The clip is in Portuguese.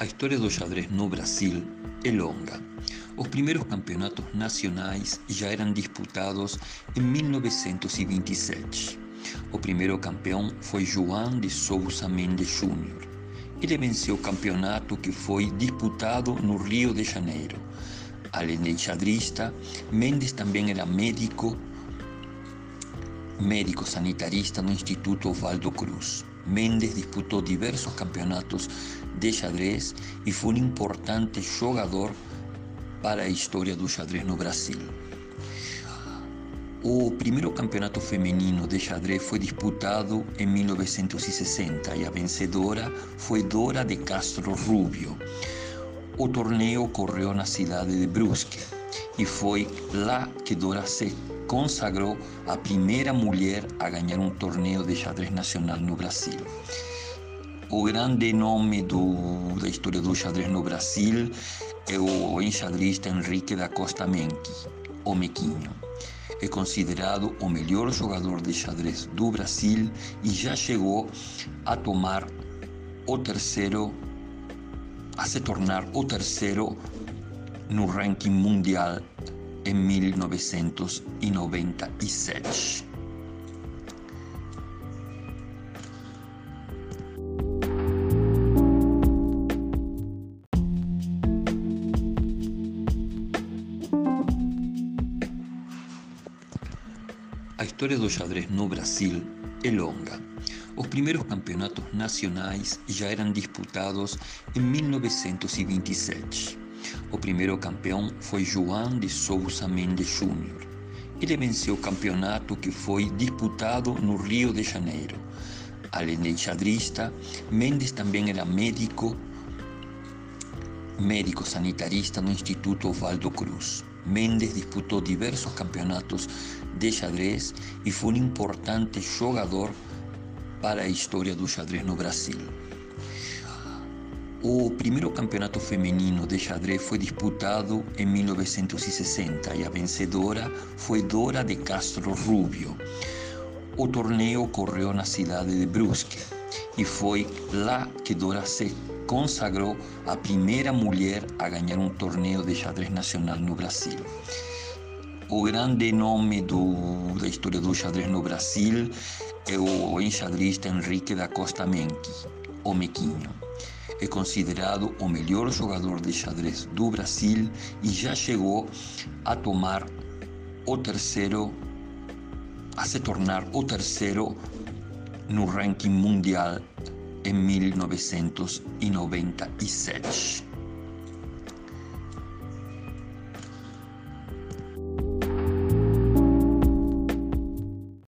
A história do xadrez no Brasil é longa. Os primeiros campeonatos nacionais já eram disputados em 1927. O primeiro campeão foi João de Souza Mendes Júnior. Ele venceu o campeonato que foi disputado no Rio de Janeiro. Além de xadrista, Mendes também era médico, médico sanitarista no Instituto Oswaldo Cruz. Mendes disputou diversos campeonatos de xadrez e foi um importante jogador para a história do xadrez no Brasil. O primeiro campeonato feminino de xadrez foi disputado em 1960 e a vencedora foi Dora de Castro Rubio. O torneio ocorreu na cidade de Brusque e foi lá que Dora se consagrou a primeira mulher a ganhar um torneio de xadrez nacional no Brasil. O grande nome do, da história do xadrez no Brasil é o enxadrista Henrique da Costa Menck, o Mequinho. É considerado o melhor jogador de xadrez do Brasil e já chegou a tomar o terceiro, a se tornar o terceiro no ranking mundial em 1997. A história do xadrez no Brasil é longa. Os primeiros campeonatos nacionais já eram disputados em 1927. O primeiro campeão foi João de Souza Mendes Júnior. Ele venceu o campeonato que foi disputado no Rio de Janeiro. Além de xadrista, Mendes também era médico, médico sanitarista no Instituto Oswaldo Cruz. Mendes disputou diversos campeonatos de xadrez e foi um importante jogador para a história do xadrez no Brasil. O primeiro campeonato feminino de xadrez foi disputado em 1960 e a vencedora foi Dora de Castro Rubio. O torneio ocorreu na cidade de Brusque e foi lá que Dora se consagrou a primeira mulher a ganhar um torneio de xadrez nacional no Brasil. O grande nome do, da história do xadrez no Brasil é o enxadrista Henrique da Costa Menck, o Mequinho. É considerado o melhor jogador de xadrez do Brasil e já chegou a tomar o terceiro, a se tornar o terceiro no ranking mundial em 1997.